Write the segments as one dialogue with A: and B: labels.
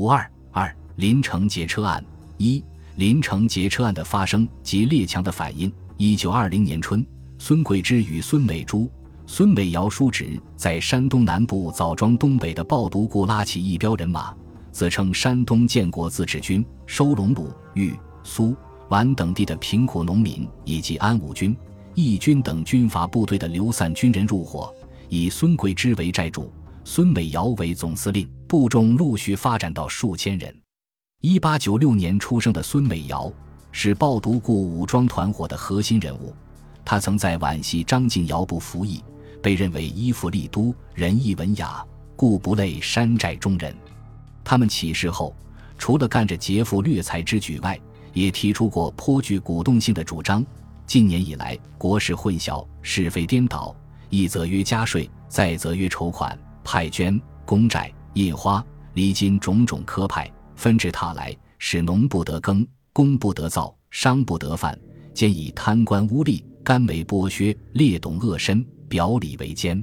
A: 五二二林城劫车案一林城劫车案的发生及列强的反应。一九二零年春，孙桂芝与孙美珠、孙美瑶叔侄在山东南部枣庄东北的抱犊固拉起一彪人马，自称山东建国自治军，收拢鲁、豫、苏、皖等地的贫苦农民以及安武军、义军等军阀部队的流散军人入伙，以孙桂芝为寨主，孙美瑶为总司令，部众陆续发展到数千人。一八九六年出生的孙美瑶是抱犊固武装团伙的核心人物，他曾在皖系张敬尧部服役，被认为依附利都，仁义文雅，故不类山寨中人。他们起事后，除了干着劫富掠财之举外，也提出过颇具鼓动性的主张。近年以来，国事混淆，是非颠倒，一则约加税，再则约筹款、派捐、公债、印花、礼金种种科派。纷至沓来，使农不得耕，工不得造，商不得贩，兼以贪官污吏、甘为剥削、劣董恶绅、表里为奸。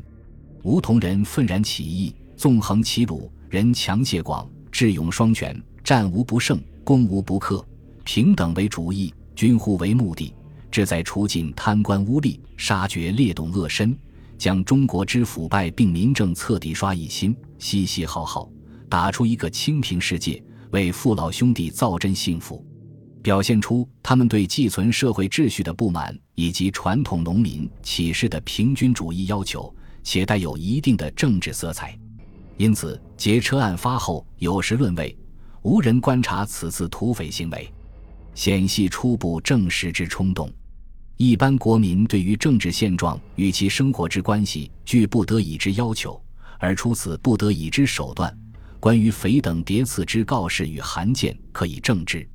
A: 吴同仁愤然起义，纵横齐鲁，人强械广，智勇双全，战无不胜，攻无不克。平等为主义，军户为目的，志在除尽贪官污吏，杀绝劣董恶绅，将中国之腐败并民政彻底刷一新，嘻嘻哈哈，打出一个清平世界。为父老兄弟造真幸福，表现出他们对寄存社会秩序的不满，以及传统农民起事的平均主义要求，且带有一定的政治色彩。因此，劫车案发后，有时论谓，无人观察此次土匪行为，显系初步证实之冲动。一般国民对于政治现状与其生活之关系，具不得已之要求，而出此不得已之手段。关于匪等叠次之告示与函件，可以证之。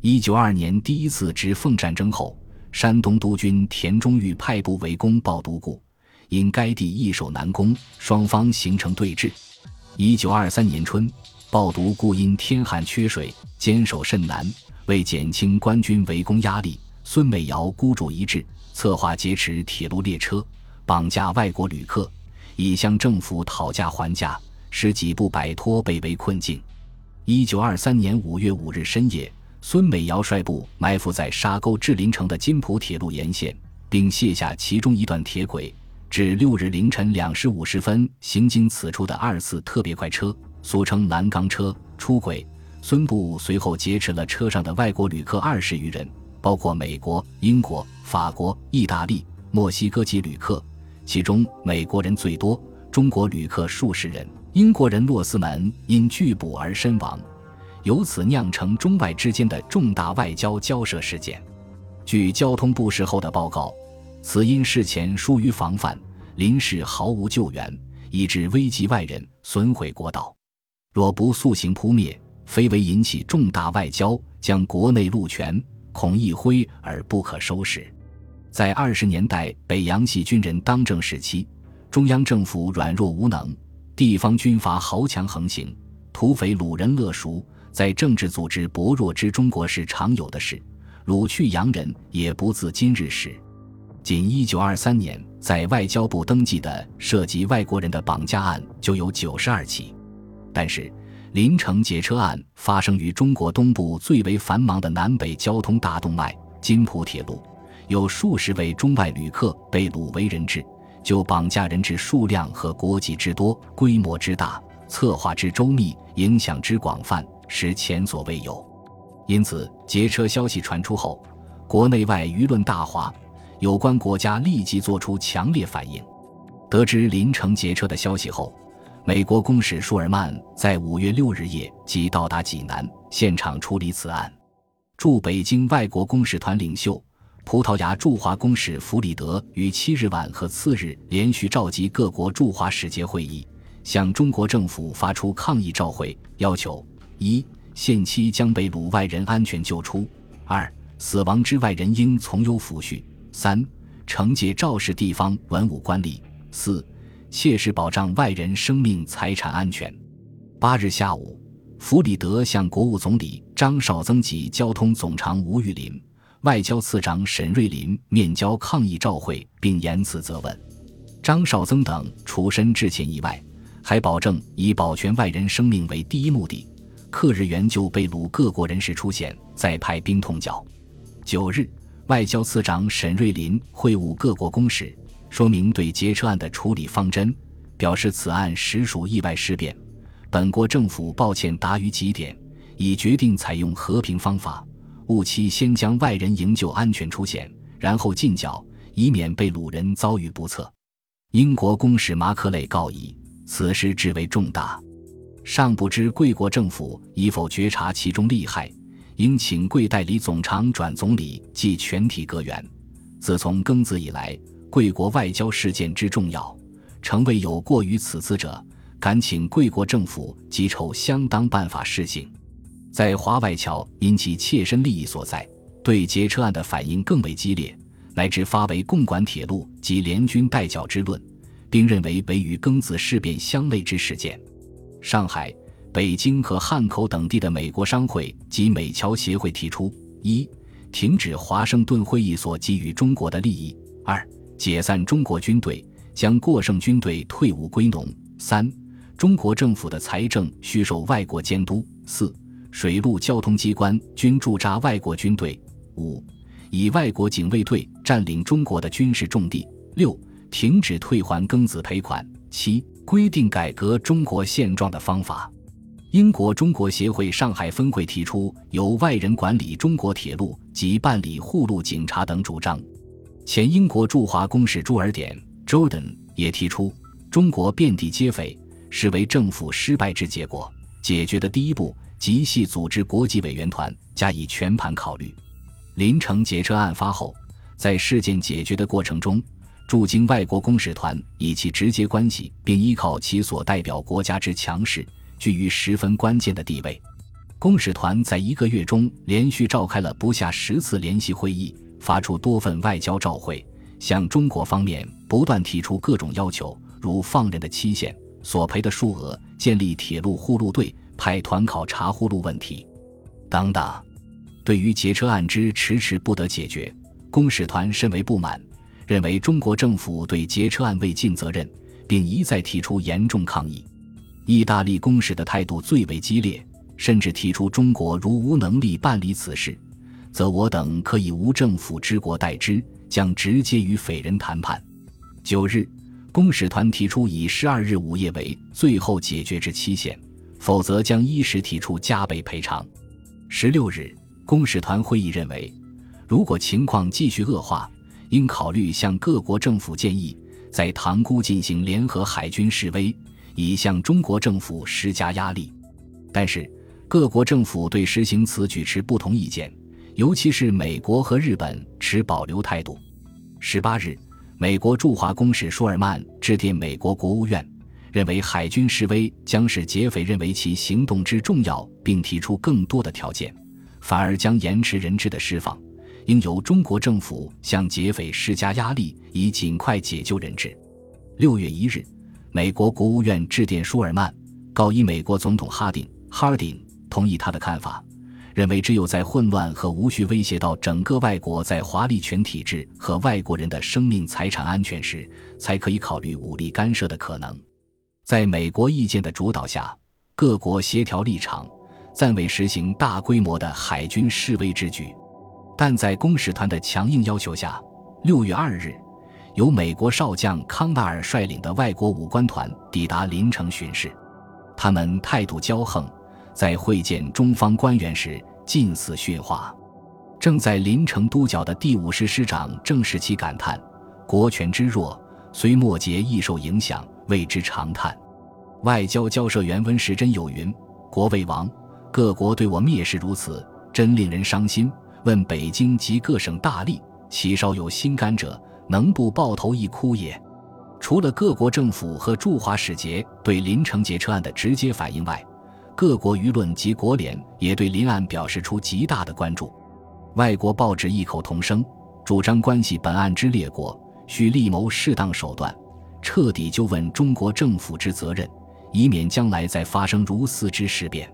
A: 一九二年第一次直奉战争后，山东督军田中玉派部围攻抱犊固，因该地易守难攻，双方形成对峙。一九二三年春，抱犊固因天旱缺水，坚守甚难。为减轻官军围攻压力，孙美瑶孤注一掷，策划劫持铁路列车，绑架外国旅客，以向政府讨价还价。使几部摆脱被围困境。一九二三年五月五日深夜，孙美瑶率部埋伏在沙沟至临城的金浦铁路沿线，并卸下其中一段铁轨。至六日凌晨两时五十分，行经此处的二次特别快车（俗称南钢车）出轨。孙部随后劫持了车上的外国旅客二十余人，包括美国、英国、法国、意大利、墨西哥籍旅客，其中美国人最多，中国旅客数十人。英国人洛斯门因拒捕而身亡，由此酿成中外之间的重大外交交涉事件。据交通部事后的报告，此因事前疏于防范，临时毫无救援，以致危及外人，损毁国道。若不速行扑灭，非为引起重大外交，将国内路权恐一挥而不可收拾。在二十年代北洋系军人当政时期，中央政府软弱无能。地方军阀豪强横行，土匪掳人勒赎，在政治组织薄弱之中国是常有的事。掳去洋人也不自今日始。仅一九二三年，在外交部登记的涉及外国人的绑架案就有九十二起。但是，临城劫车案发生于中国东部最为繁忙的南北交通大动脉——津浦铁路，有数十位中外旅客被掳为人质。就绑架人质数量和国籍之多、规模之大、策划之周密、影响之广泛，是前所未有。因此，劫车消息传出后，国内外舆论大哗，有关国家立即作出强烈反应。得知临城劫车的消息后，美国公使舒尔曼在五月六日夜即到达济南，现场处理此案。驻北京外国公使团领袖。葡萄牙驻华公使弗里德于七日晚和次日连续召集各国驻华使节会议，向中国政府发出抗议照会，要求：一、限期将被掳外人安全救出；二、死亡之外人应从优抚恤；三、惩戒肇事地方文武官吏；四、切实保障外人生命财产安全。八日下午，弗里德向国务总理张绍曾及交通总长吴玉林。外交次长沈瑞林面交抗议照会，并言辞责问。张绍曾等除身致歉意外，还保证以保全外人生命为第一目的，克日援救被掳各国人士出现，再派兵痛剿。九日，外交次长沈瑞林会晤各国公使，说明对劫车案的处理方针，表示此案实属意外事变，本国政府抱歉达于极点，已决定采用和平方法，务期先将外人营救安全出现，然后进剿，以免被掳人遭遇不测。英国公使马克雷告以，此事至为重大。尚不知贵国政府已否觉察其中利害，应请贵代理总长转总理即全体阁员。自从庚子以来，贵国外交事件之重要，诚未有过于此次者，敢请贵国政府即筹相当办法施行。在华外侨因其切身利益所在，对劫车案的反应更为激烈，乃至发为共管铁路及联军代缴之论，并认为为与庚子事变相类之事件。上海、北京和汉口等地的美国商会及美侨协会提出：一、停止华盛顿会议所给予中国的利益；二、解散中国军队，将过剩军队退伍归农；三、中国政府的财政需受外国监督；四、水陆交通机关均驻扎外国军队；五、以外国警卫队占领中国的军事重地；六、停止退还庚子赔款；七。规定改革中国现状的方法。英国中国协会上海分会提出由外人管理中国铁路及办理护路警察等主张。前英国驻华公使朱尔典 （Jordan） 也提出，中国遍地皆匪，是为政府失败之结果。解决的第一步，即系组织国际委员团加以全盘考虑。林城劫车案发后，在事件解决的过程中。驻京外国公使团以其直接关系，并依靠其所代表国家之强势，居于十分关键的地位。公使团在一个月中连续召开了不下十次联席会议，发出多份外交照会，向中国方面不断提出各种要求，如放人的期限、索赔的数额、建立铁路护路队、派团考察护路问题等等。对于劫车案之迟迟不得解决，公使团甚为不满。认为中国政府对劫车案未尽责任，并一再提出严重抗议。意大利公使的态度最为激烈，甚至提出中国如无能力办理此事，则我等可以无政府之国代之，将直接与匪人谈判。九日，公使团提出以十二日午夜为最后解决之期限，否则将依时提出加倍赔偿。十六日，公使团会议认为，如果情况继续恶化，应考虑向各国政府建议，在塘沽进行联合海军示威，以向中国政府施加压力。但是，各国政府对实行此举持不同意见，尤其是美国和日本持保留态度。十八日，美国驻华公使舒尔曼致电美国国务院，认为海军示威将使劫匪认为其行动之重要，并提出更多的条件，反而将延迟人质的释放。应由中国政府向劫匪施加压力，以尽快解救人质。六月一日，美国国务院致电舒尔曼，告以美国总统哈丁哈丁同意他的看法，认为只有在混乱和无序威胁到整个外国在华利权体制和外国人的生命财产安全时，才可以考虑武力干涉的可能。在美国意见的主导下，各国协调立场，暂未实行大规模的海军示威之举。但在公使团的强硬要求下，六月二日，由美国少将康纳尔率领的外国武官团抵达临城巡视。他们态度骄横，在会见中方官员时近似驯化。正在临城督剿的第五师师长郑士奇感叹：“国权之弱，虽末节亦受影响，谓之长叹。”外交交涉员温时珍有云：“国未亡，各国对我蔑视如此，真令人伤心。”问北京及各省大吏，其稍有心肝者，能不抱头一哭也？除了各国政府和驻华使节对临城劫车案的直接反应外，各国舆论及国联也对临案表示出极大的关注。外国报纸异口同声，主张关系本案之列国需立谋适当手段，彻底就问中国政府之责任，以免将来再发生如斯之事变。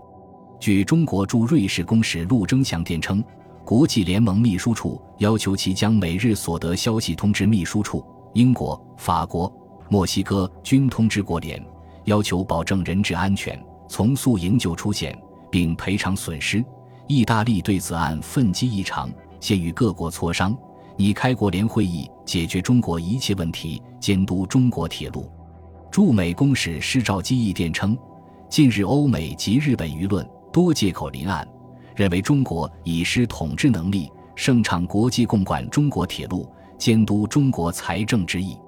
A: 据中国驻瑞士公使陆征祥电称。国际联盟秘书处要求其将每日所得消息通知秘书处。英国、法国、墨西哥均通知国联，要求保证人质安全，从速营救出现，并赔偿损失。意大利对此案愤激异常，先与各国磋商，拟开国联会议解决中国一切问题，监督中国铁路。驻美公使施肇基义电称，近日欧美及日本舆论多借口临案，认为中国已失统治能力，盛畅国际共管中国铁路，监督中国财政之意。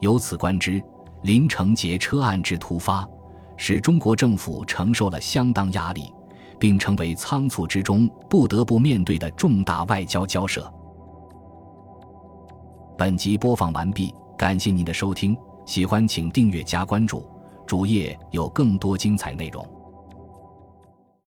A: 由此观之，林承杰车案之突发，使中国政府承受了相当压力。并成为仓促之中不得不面对的重大外交交涉。本集播放完毕，感谢您的收听，喜欢请订阅加关注，主页有更多精彩内容。